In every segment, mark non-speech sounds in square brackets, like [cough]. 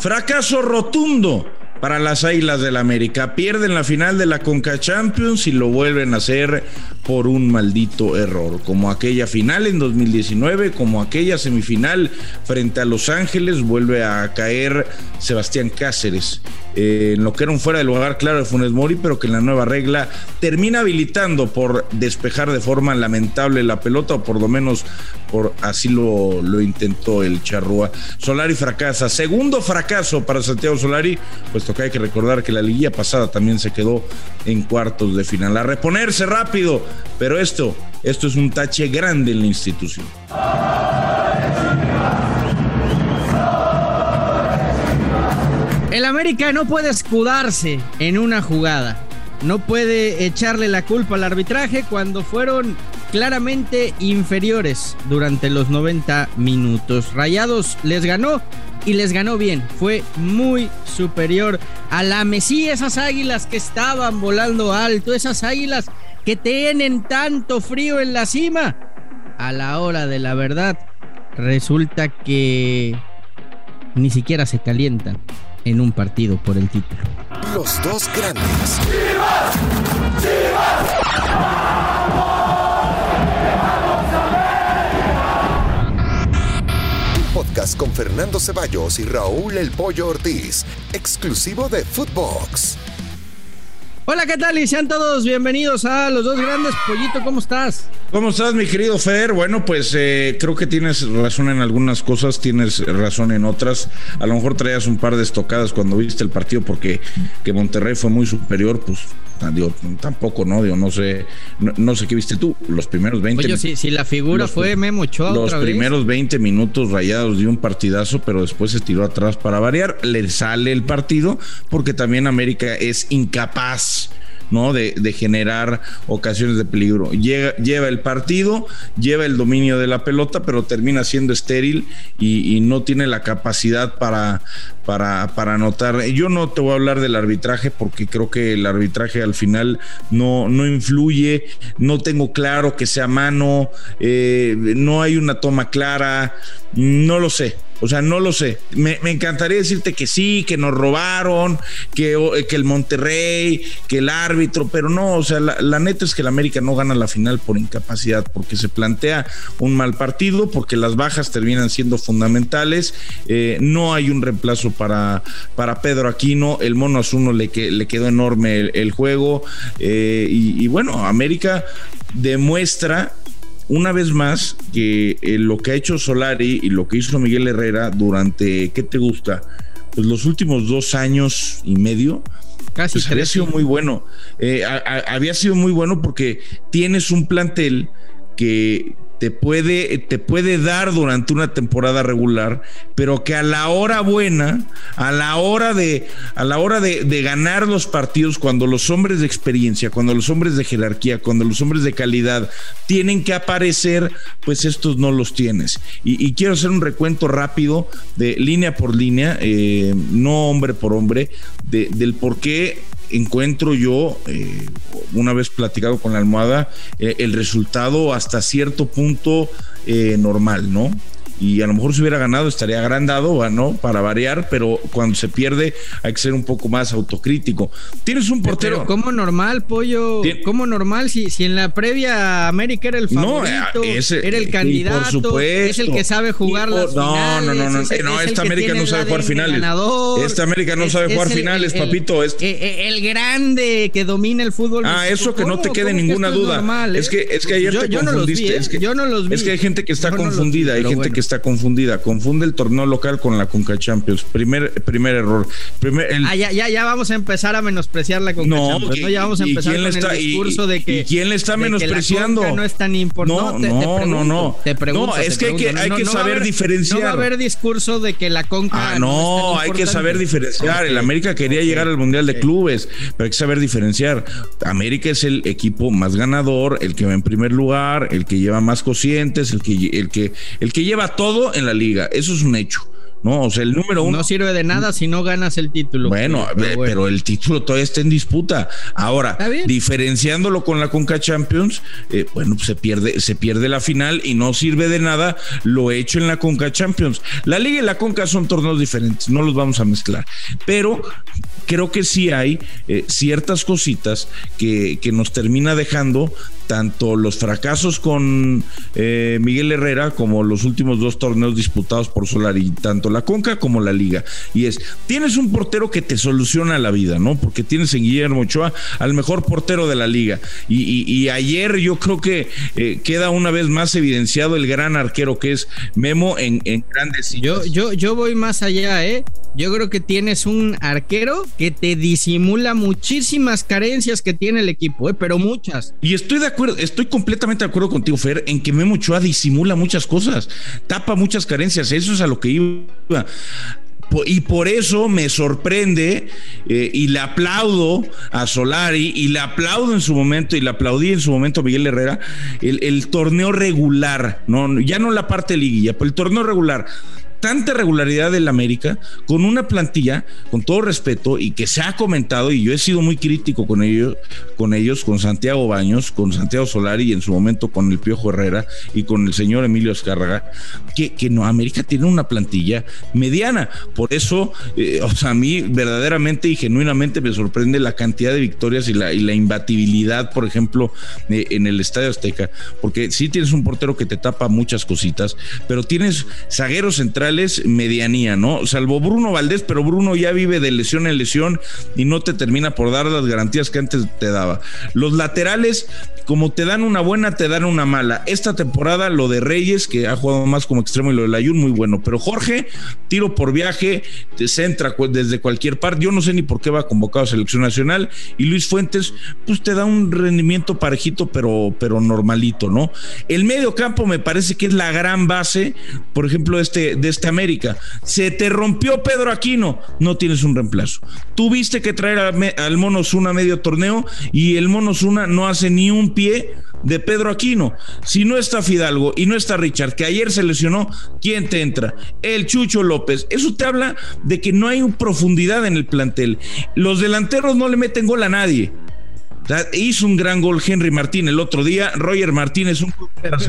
Fracaso rotundo para las Águilas del América. Pierden la final de la Conca Champions y lo vuelven a hacer por un maldito error. Como aquella final en 2019, como aquella semifinal frente a Los Ángeles, vuelve a caer Sebastián Cáceres. Eh, en lo que era un fuera de lugar claro de Funes Mori, pero que en la nueva regla termina habilitando por despejar de forma lamentable la pelota, o por lo menos por así lo, lo intentó el Charrúa. Solari fracasa. Segundo fracaso para Santiago Solari, puesto que hay que recordar que la liguilla pasada también se quedó en cuartos de final. A reponerse rápido, pero esto, esto es un tache grande en la institución. El América no puede escudarse en una jugada. No puede echarle la culpa al arbitraje cuando fueron claramente inferiores durante los 90 minutos. Rayados les ganó y les ganó bien. Fue muy superior a la Mesía, esas águilas que estaban volando alto, esas águilas que tienen tanto frío en la cima. A la hora de la verdad, resulta que ni siquiera se calientan en un partido por el título. Los dos grandes. Podcast con Fernando Ceballos y Raúl El Pollo Ortiz, exclusivo de Footbox. Hola, ¿qué tal? Y sean todos bienvenidos a Los Dos Grandes. Pollito, ¿cómo estás? ¿Cómo estás, mi querido Fer? Bueno, pues eh, creo que tienes razón en algunas cosas, tienes razón en otras. A lo mejor traías un par de estocadas cuando viste el partido porque que Monterrey fue muy superior, pues digo, tampoco, ¿no? Digo, no sé, no, sé qué viste tú, los primeros 20 Oye, si, si la figura fue Memo Ochoa Los primeros 20 minutos rayados de un partidazo, pero después se tiró atrás para variar, le sale el partido porque también América es incapaz ¿no? De, generar ocasiones de peligro. lleva el partido, lleva el dominio de la pelota, pero termina siendo estéril y, no tiene la capacidad para, para, para, anotar. Yo no te voy a hablar del arbitraje porque creo que el arbitraje al final no, no influye, no tengo claro que sea mano, eh, no hay una toma clara, no lo sé. O sea, no lo sé. Me, encantaría decirte que sí, que nos robaron, que, que, el Monterrey, que el árbitro, pero no, o sea, la, neta es que el América no gana la final por incapacidad, porque se plantea un mal partido, porque las bajas terminan siendo fundamentales, eh, no hay un reemplazo para, para Pedro Aquino, el mono Azuno le, le quedó enorme el, juego, eh, y, y bueno, América demuestra una vez más que eh, lo que ha hecho Solari y lo que hizo Miguel Herrera durante, ¿qué te gusta? Pues los últimos dos años y medio, Casi pues había sido muy bueno. Eh, había sido muy bueno porque tienes un plantel que, te puede, te puede dar durante una temporada regular, pero que a la hora buena, a la hora de, a la hora de, ganar los partidos, cuando los hombres de experiencia, cuando los hombres de jerarquía, cuando los hombres de calidad tienen que aparecer, pues estos no los tienes. Y, quiero hacer un recuento rápido de línea por línea, eh, no hombre por hombre, del por qué encuentro yo, eh, una vez platicado con la almohada, eh, el resultado hasta cierto punto eh, normal, ¿no? Y a lo mejor si hubiera ganado estaría agrandado, ¿no? Para variar, pero cuando se pierde hay que ser un poco más autocrítico. Tienes un portero. Pero ¿Cómo normal, pollo? ¿Cómo normal? Si, si en la previa América era el favorito, no, era el candidato, es el que sabe jugar las no, finales. No, no, no, no, no esta América no sabe jugar finales. Esta América no sabe jugar finales, papito. El, grande que domina el fútbol. Ah, eso que no te quede ninguna duda. Es que, es que ayer te confundiste. es que, yo no los vi. Es que hay gente que está confundida, hay gente que está está confundida. Confunde el torneo local con la Conca Champions. Primer, primer error. Ah, ya, ya, ya vamos a empezar a menospreciar la Conca Champions. ¿no? Ya vamos a empezar con el discurso de que. quién le está menospreciando? no es tan importante. No, no, no, Te pregunto, no, es que hay que, hay que saber diferenciar. No va a haber discurso de que la Conca. Ah, no, hay que saber diferenciar. El América quería llegar al Mundial de Clubes, pero hay que saber diferenciar. América es el equipo más ganador, el que va en primer lugar, el que lleva más cocientes, el que, el que, el que lleva todo en la liga. Eso es un hecho. No, o sea, el número uno. No sirve de nada si no ganas el título. Bueno, pero, el título todavía está en disputa. Ahora, diferenciándolo con la Conca Champions, eh, bueno, se pierde, se pierde la final y no sirve de nada lo hecho en la Conca Champions. La Liga y la Conca son torneos diferentes, no los vamos a mezclar. Pero creo que sí hay eh, ciertas cositas que, que nos termina dejando tanto los fracasos con eh, Miguel Herrera como los últimos dos torneos disputados por Solari, tanto la Conca como la Liga. Y es, tienes un portero que te soluciona la vida, ¿no? Porque tienes en Guillermo Ochoa al mejor portero de la Liga. Y, ayer yo creo que eh, queda una vez más evidenciado el gran arquero que es Memo en, en grandes. Yo, yo, yo voy más allá, ¿eh? Yo creo que tienes un arquero que te disimula muchísimas carencias que tiene el equipo, ¿eh? pero muchas. Y estoy de acuerdo estoy completamente de acuerdo contigo, Fer, en que Memo Ochoa disimula muchas cosas, tapa muchas carencias, eso es a lo que iba. Y por eso me sorprende eh, y le aplaudo a Solari y le aplaudo en su momento y le aplaudí en su momento a Miguel Herrera el, torneo regular, no, ya no la parte liguilla, pero el torneo regular tanta regularidad del América con una plantilla, con todo respeto, y que se ha comentado, y yo he sido muy crítico con ellos, con ellos, con Santiago Baños, con Santiago Solari y en su momento con el Piojo Herrera y con el señor Emilio Escárraga, que, que no, América tiene una plantilla mediana. Por eso, eh, o sea, a mí verdaderamente y genuinamente me sorprende la cantidad de victorias y la, y la imbatibilidad, por ejemplo, en el Estadio Azteca, porque sí tienes un portero que te tapa muchas cositas, pero tienes zagueros centrales medianía, ¿no? Salvo Bruno Valdés, pero Bruno ya vive de lesión en lesión y no te termina por dar las garantías que antes te daba. Los laterales, como te dan una buena, te dan una mala. Esta temporada, lo de Reyes, que ha jugado más como extremo, y lo de Layun, muy bueno. Pero Jorge, tiro por viaje, te centra desde cualquier parte. Yo no sé ni por qué va convocado a selección nacional. Y Luis Fuentes, pues te da un rendimiento parejito, pero, pero normalito, ¿no? El medio campo me parece que es la gran base, por ejemplo, este, de este América. Se te rompió Pedro Aquino, no tienes un reemplazo. Tuviste que traer al Mono a medio torneo y el Mono no hace ni un pie de Pedro Aquino. Si no está Fidalgo y no está Richard, que ayer se lesionó, ¿quién te entra? El Chucho López. Eso te habla de que no hay profundidad en el plantel. Los delanteros no le meten gol a nadie. Hizo un gran gol Henry Martín el otro día. Roger Martínez un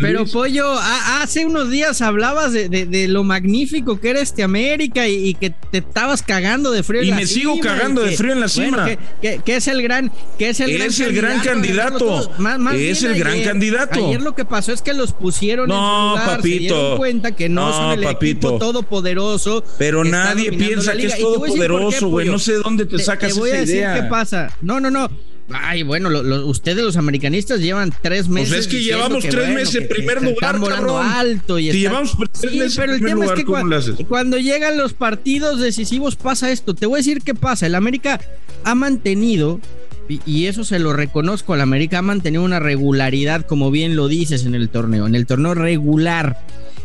Pero Pollo, hace unos días hablabas de, lo magnífico que era este América y, que te estabas cagando de frío. Y me sigo cagando de frío en la cima. que, es el gran, que es el gran candidato. es el gran candidato. Ayer lo que pasó es que los pusieron no, en papito. Se dieron cuenta que no, son el equipo todopoderoso. Pero nadie piensa que es todopoderoso, güey. No sé dónde te, sacas te voy a decir qué pasa. No, no, no. Ay, bueno, ustedes los americanistas llevan tres meses. Pues es que llevamos tres meses en primer lugar, están volando alto y llevamos tres meses pero el tema es que cuando, llegan los partidos decisivos pasa esto. Te voy a decir qué pasa. El América ha mantenido y, eso se lo reconozco. El América ha mantenido una regularidad, como bien lo dices en el torneo, en el torneo regular.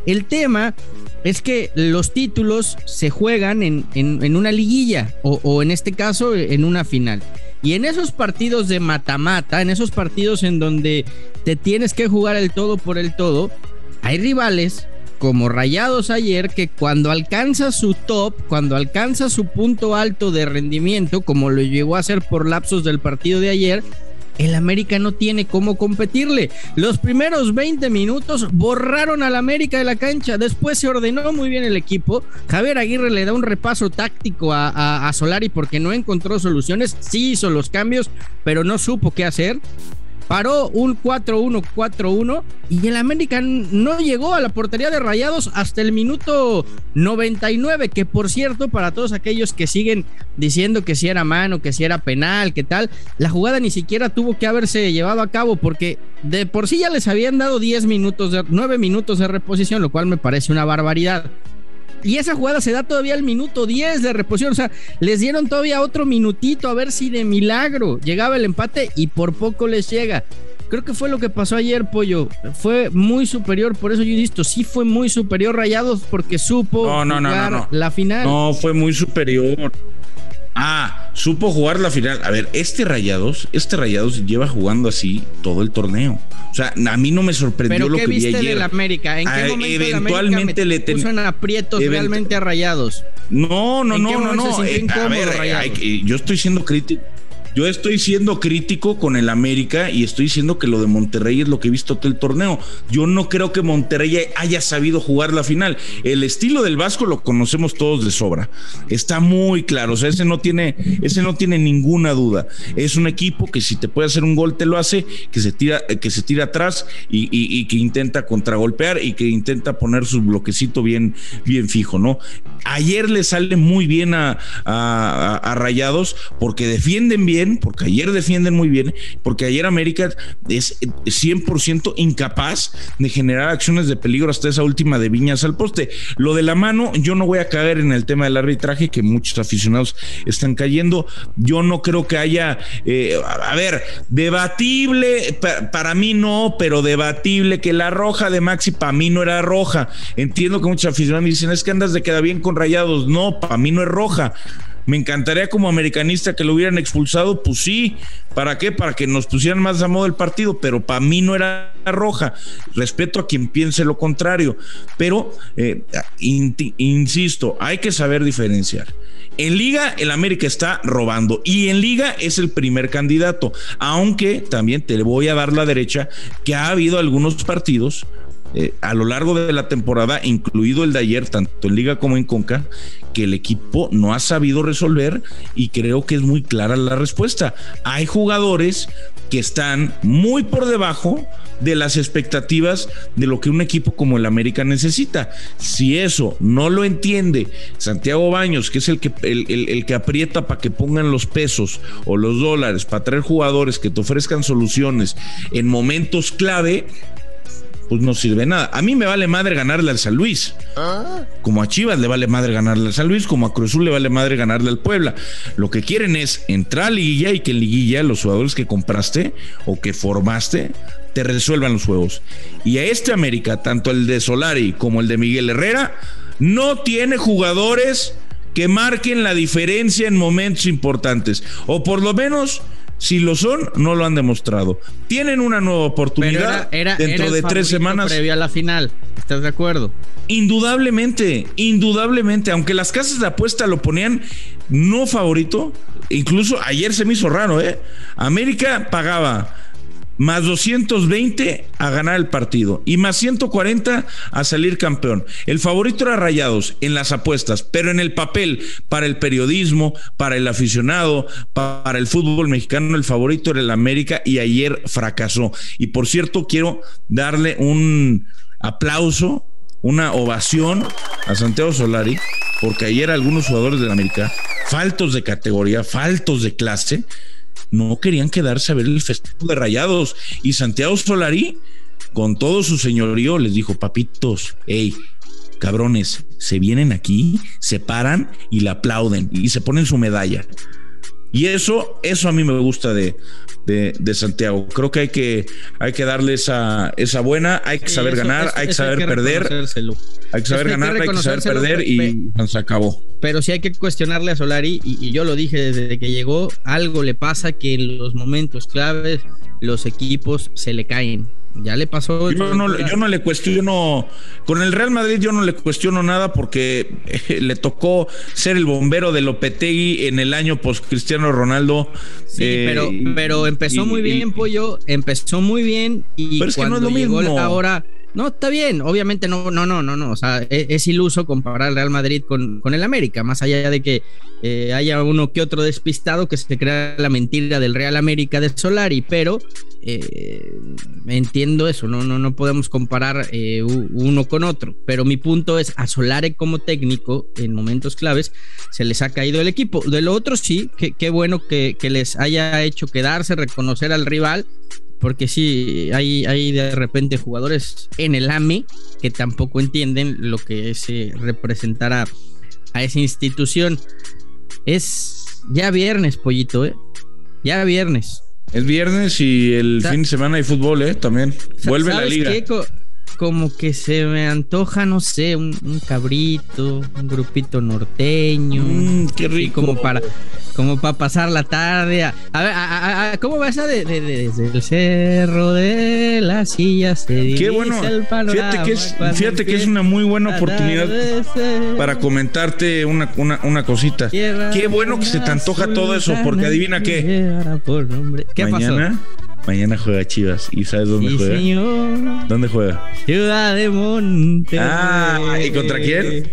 El tema es que los títulos se juegan en, en, una liguilla o, o en este caso en una final. Y en esos partidos de mata-mata, en esos partidos en donde te tienes que jugar el todo por el todo, hay rivales como Rayados ayer que cuando alcanza su top, cuando alcanza su punto alto de rendimiento, como lo llegó a hacer por lapsos del partido de ayer, el América no tiene cómo competirle. Los primeros 20 minutos borraron al América de la cancha. Después se ordenó muy bien el equipo. Javier Aguirre le da un repaso táctico a, a Solari porque no encontró soluciones. Sí hizo los cambios, pero no supo qué hacer paró un 4-1-4-1 y el América no llegó a la portería de Rayados hasta el minuto 99, que por cierto, para todos aquellos que siguen diciendo que si era mano, que si era penal, que tal, la jugada ni siquiera tuvo que haberse llevado a cabo porque de por sí ya les habían dado 10 minutos, de, 9 minutos de reposición, lo cual me parece una barbaridad. Y esa jugada se da todavía al minuto 10 de reposición. O sea, les dieron todavía otro minutito a ver si de milagro llegaba el empate y por poco les llega. Creo que fue lo que pasó ayer, Pollo. Fue muy superior, por eso yo insisto, sí fue muy superior Rayados porque supo no, no, no, la final. No, fue muy superior. Ah, supo jugar la final. A ver, este Rayados, este Rayados lleva jugando así todo el torneo. O sea, a mí no me sorprendió lo que vi ayer. Del América? ¿En qué ah, momento eventualmente le puso en aprietos realmente a Rayados? No, no, no, no, no. Eh, a ver, yo estoy siendo crítico yo estoy siendo crítico con el América y estoy diciendo que lo de Monterrey es lo que he visto todo el torneo. Yo no creo que Monterrey haya sabido jugar la final. El estilo del Vasco lo conocemos todos de sobra. Está muy claro. O sea, ese no tiene, ese no tiene ninguna duda. Es un equipo que si te puede hacer un gol, te lo hace, que se tira, que se tira atrás y, que intenta contragolpear y que intenta poner su bloquecito bien, bien fijo, ¿no? Ayer le sale muy bien a, a Rayados porque defienden bien porque ayer defienden muy bien, porque ayer América es 100% incapaz de generar acciones de peligro hasta esa última de Viñas al poste. Lo de la mano, yo no voy a caer en el tema del arbitraje, que muchos aficionados están cayendo. Yo no creo que haya, eh, a ver, debatible, para mí no, pero debatible que la roja de Maxi para mí no era roja. Entiendo que muchos aficionados dicen, es que andas de queda bien con rayados. No, para mí no es roja. Me encantaría como americanista que lo hubieran expulsado, pues sí. ¿Para qué? Para que nos pusieran más a modo el partido, pero para mí no era roja. Respeto a quien piense lo contrario, pero eh, insisto, hay que saber diferenciar. En liga el América está robando y en liga es el primer candidato, aunque también te voy a dar la derecha que ha habido algunos partidos eh, a lo largo de la temporada, incluido el de ayer, tanto en Liga como en Conca, que el equipo no ha sabido resolver y creo que es muy clara la respuesta. Hay jugadores que están muy por debajo de las expectativas de lo que un equipo como el América necesita. Si eso no lo entiende Santiago Baños, que es el que, el que aprieta para que pongan los pesos o los dólares para traer jugadores que te ofrezcan soluciones en momentos clave, pues no sirve nada. A mí me vale madre ganarle al San Luis. Como a Chivas le vale madre ganarle al San Luis, como a Cruzul le vale madre ganarle al Puebla. Lo que quieren es entrar a liguilla y que en liguilla los jugadores que compraste o que formaste te resuelvan los juegos. Y a este América, tanto el de Solari como el de Miguel Herrera, no tiene jugadores que marquen la diferencia en momentos importantes. O por lo menos si lo son, no lo han demostrado. Tienen una nueva oportunidad dentro de tres semanas. Previa a la final, ¿estás de acuerdo? Indudablemente, indudablemente, aunque las casas de apuesta lo ponían no favorito, incluso ayer se me hizo raro, ¿eh? América pagaba más 220 a ganar el partido y más 140 a salir campeón. El favorito era Rayados en las apuestas, pero en el papel, para el periodismo, para el aficionado, para el fútbol mexicano, el favorito era el América y ayer fracasó. Y por cierto, quiero darle un aplauso, una ovación a Santiago Solari, porque ayer algunos jugadores del América, faltos de categoría, faltos de clase, no querían quedarse a ver el festejo de rayados. Y Santiago Solari, con todo su señorío, les dijo, papitos, hey, cabrones, se vienen aquí, se paran y le aplauden y se ponen su medalla. Y eso, eso a mí me gusta de, de, Santiago. Creo que hay que, hay que darle esa, esa buena, hay que saber ganar, hay que saber perder. Hay que saber ganar, hay que saber perder y se acabó. Pero sí hay que cuestionarle a Solari, y, y yo lo dije desde que llegó, algo le pasa que en los momentos claves los equipos se le caen ya le pasó. Yo no, yo no, le cuestiono. Con el Real Madrid yo no le cuestiono nada porque eh, le tocó ser el bombero de Lopetegui en el año post Cristiano Ronaldo. Sí, pero, eh, pero empezó muy bien, Pollo. Empezó muy bien. Y pero es cuando que no es lo llegó mismo. ahora no, está bien, obviamente no, no, no, no, no. O sea, e, es, iluso comparar el Real Madrid con, con, el América, más allá de que eh, haya uno que otro despistado que se crea la mentira del Real América de Solari, pero eh, entiendo eso, no, no, no podemos comparar eh, uno con otro. Pero mi punto es, a Solari como técnico, en momentos claves, se les ha caído el equipo. De lo otro sí, qué bueno que les haya hecho quedarse, reconocer al rival porque sí, hay, hay de repente jugadores en el AME que tampoco entienden lo que es eh, representar a, esa institución. Es ya viernes, pollito, ¿eh? Ya viernes. Es viernes y el fin de semana hay fútbol, ¿eh? También. Vuelve la liga. Como que se me antoja, no sé, un, cabrito, un grupito norteño. Mm, qué rico. como para, como para pasar la tarde. A, ver, ¿cómo va esa de, desde el cerro de la silla se Qué bueno. fíjate que es, fíjate que es una muy buena oportunidad para comentarte una, una, cosita. Qué bueno que se te antoja todo eso, porque adivina qué. ¿Qué Mañana, Mañana juega Chivas. ¿Y sabes dónde juega? ¿Dónde juega? Ciudad de Monte. Ah, ¿y contra quién?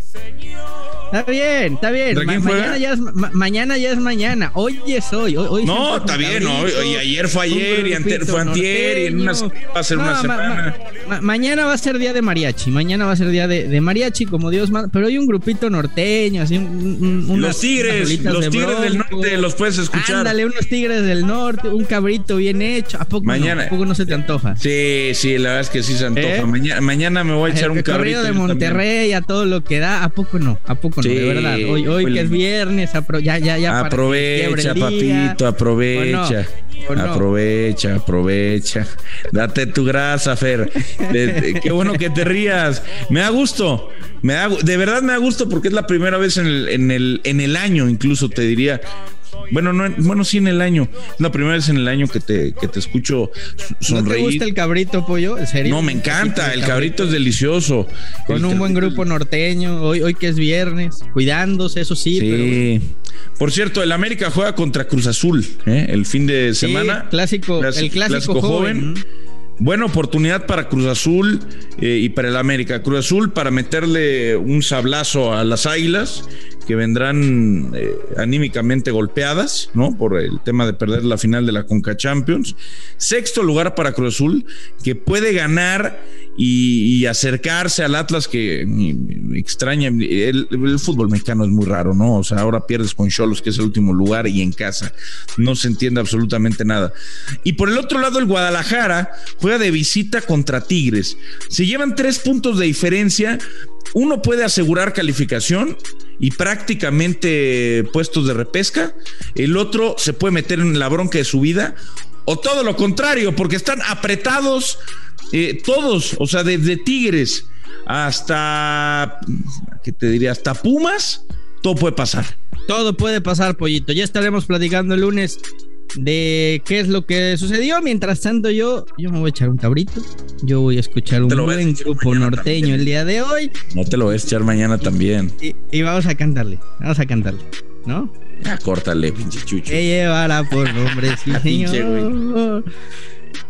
Está bien, está bien. mañana, ya es, mañana ya es mañana. Hoy es hoy. hoy, no, está bien. Hoy, y ayer fue ayer y fue antier y en una, va a ser una semana. mañana va a ser día de mariachi. Mañana va a ser día de, mariachi, como Dios manda. Pero hay un grupito norteño, así. Un, los tigres, los tigres del norte, los puedes escuchar. Ándale, unos tigres del norte, un cabrito bien hecho. ¿A poco, mañana, no? ¿A poco no se te antoja? Sí, sí, la verdad es que sí se antoja. ¿Eh? Mañana, mañana me voy a echar un cabrito. de Monterrey, a todo lo que da. ¿A poco no? ¿A poco sí, de verdad. Hoy, hoy que es viernes, ya, ya, ya. Aprovecha, papito, aprovecha. Aprovecha, aprovecha. Date tu grasa, Fer. qué bueno que te rías. Me da gusto. Me da, de verdad me da gusto porque es la primera vez en el, en el, en el año, incluso te diría, bueno, no, bueno, sí en el año. Es la primera vez en el año que te, que te escucho sonreír. ¿No te gusta el cabrito, pollo? ¿En serio? No, me encanta. El cabrito es delicioso. Con un buen grupo norteño. Hoy, hoy que es viernes. Cuidándose, eso sí. Sí. Por cierto, el América juega contra Cruz Azul ¿eh? el fin de semana. clásico, el clásico, joven. Buena oportunidad para Cruz Azul eh, y para el América. Cruz Azul para meterle un sablazo a las Águilas que vendrán eh, anímicamente golpeadas, ¿no? Por el tema de perder la final de la Conca Champions. Sexto lugar para Cruz Azul, que puede ganar y, acercarse al Atlas, que extraña. El, fútbol mexicano es muy raro, ¿no? O sea, ahora pierdes con Cholos, que es el último lugar, y en casa. No se entiende absolutamente nada. Y por el otro lado, el Guadalajara juega de visita contra Tigres. Se llevan tres puntos de diferencia. Uno puede asegurar calificación y prácticamente puestos de repesca. El otro se puede meter en la bronca de su vida. O todo lo contrario, porque están apretados eh, todos, o sea, desde Tigres hasta, ¿qué te diría? Hasta Pumas, todo puede pasar. Todo puede pasar, pollito. Ya estaremos platicando el lunes de qué es lo que sucedió. Mientras tanto, yo, yo me voy a echar un cabrito. Yo voy a escuchar un buen grupo norteño el día de hoy. No te lo voy a echar mañana también. Y, vamos a cantarle, vamos a cantarle, ¿no? Ah, córtale, pinche chucho. Que llevará por nombre, [laughs] sí, señor.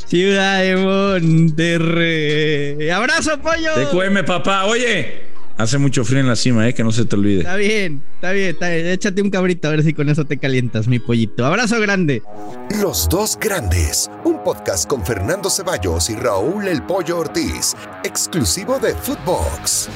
Ciudad de Monterrey. ¡Abrazo, pollo! Te cueme, papá. Oye, Hace mucho frío en la cima, ¿eh? Que no se te olvide. Está bien, está bien, está bien. Échate un cabrito a ver si con eso te calientas, mi pollito. Abrazo grande. Los dos grandes. Un podcast con Fernando Ceballos y Raúl El Pollo Ortiz. Exclusivo de Footbox.